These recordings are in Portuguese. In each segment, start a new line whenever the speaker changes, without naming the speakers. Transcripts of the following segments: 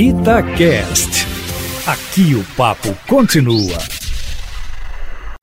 Itacast. Aqui o papo continua.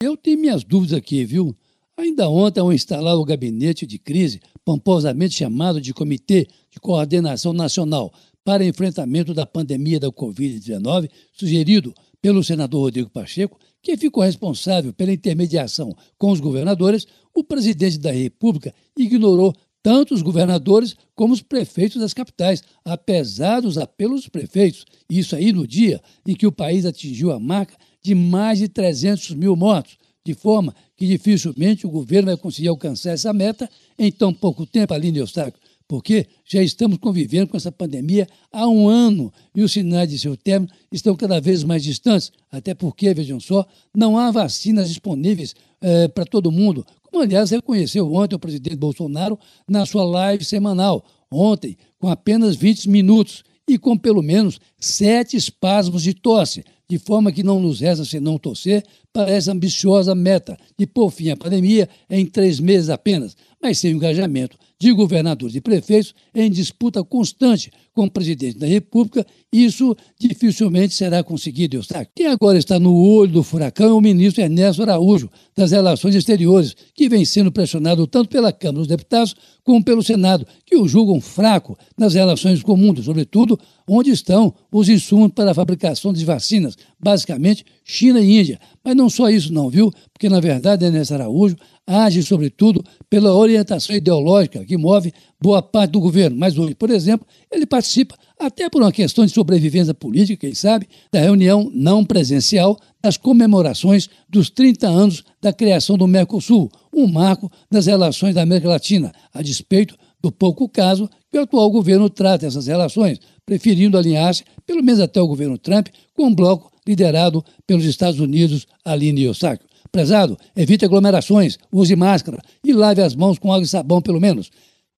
Eu tenho minhas dúvidas aqui, viu? Ainda ontem, ao instalar o gabinete de crise, pomposamente chamado de Comitê de Coordenação Nacional para Enfrentamento da Pandemia da Covid-19, sugerido pelo senador Rodrigo Pacheco, que ficou responsável pela intermediação com os governadores, o presidente da República ignorou tanto os governadores como os prefeitos das capitais, apesar dos apelos dos prefeitos. Isso aí no dia em que o país atingiu a marca de mais de 300 mil mortos, de forma que dificilmente o governo vai conseguir alcançar essa meta em tão pouco tempo, Aline Eustáquio, porque já estamos convivendo com essa pandemia há um ano e os sinais de seu término estão cada vez mais distantes, até porque, vejam só, não há vacinas disponíveis é, para todo mundo, como aliás reconheceu ontem o presidente Bolsonaro na sua live semanal, ontem, com apenas 20 minutos e com pelo menos sete espasmos de tosse, de forma que não nos resta senão torcer para essa ambiciosa meta. De pôr fim à pandemia em três meses apenas, mas sem o engajamento de governadores e prefeitos em disputa constante com o presidente da República, isso dificilmente será conseguido, Eustáquio. Quem agora está no olho do furacão é o ministro Ernesto Araújo, das Relações Exteriores, que vem sendo pressionado tanto pela Câmara dos Deputados como pelo Senado, que o julgam fraco nas relações comuns, sobretudo onde estão os insumos para a fabricação de vacinas, basicamente China e Índia. Mas não só isso não, viu? Porque, na verdade, Ernesto Araújo age, sobretudo, pela orientação ideológica que move boa parte do governo. Mas hoje, por exemplo, ele participa, até por uma questão de sobrevivência política, quem sabe, da reunião não presencial das comemorações dos 30 anos da criação do Mercosul, um marco das relações da América Latina, a despeito do pouco caso que o atual governo trata essas relações, preferindo alinhar-se, pelo menos até o governo Trump, com um bloco liderado pelos Estados Unidos, Aline Eustáquio. Prezado, evite aglomerações, use máscara e lave as mãos com água e sabão, pelo menos.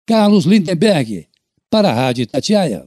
Carlos Lindenberg, para a Rádio Tatiaia.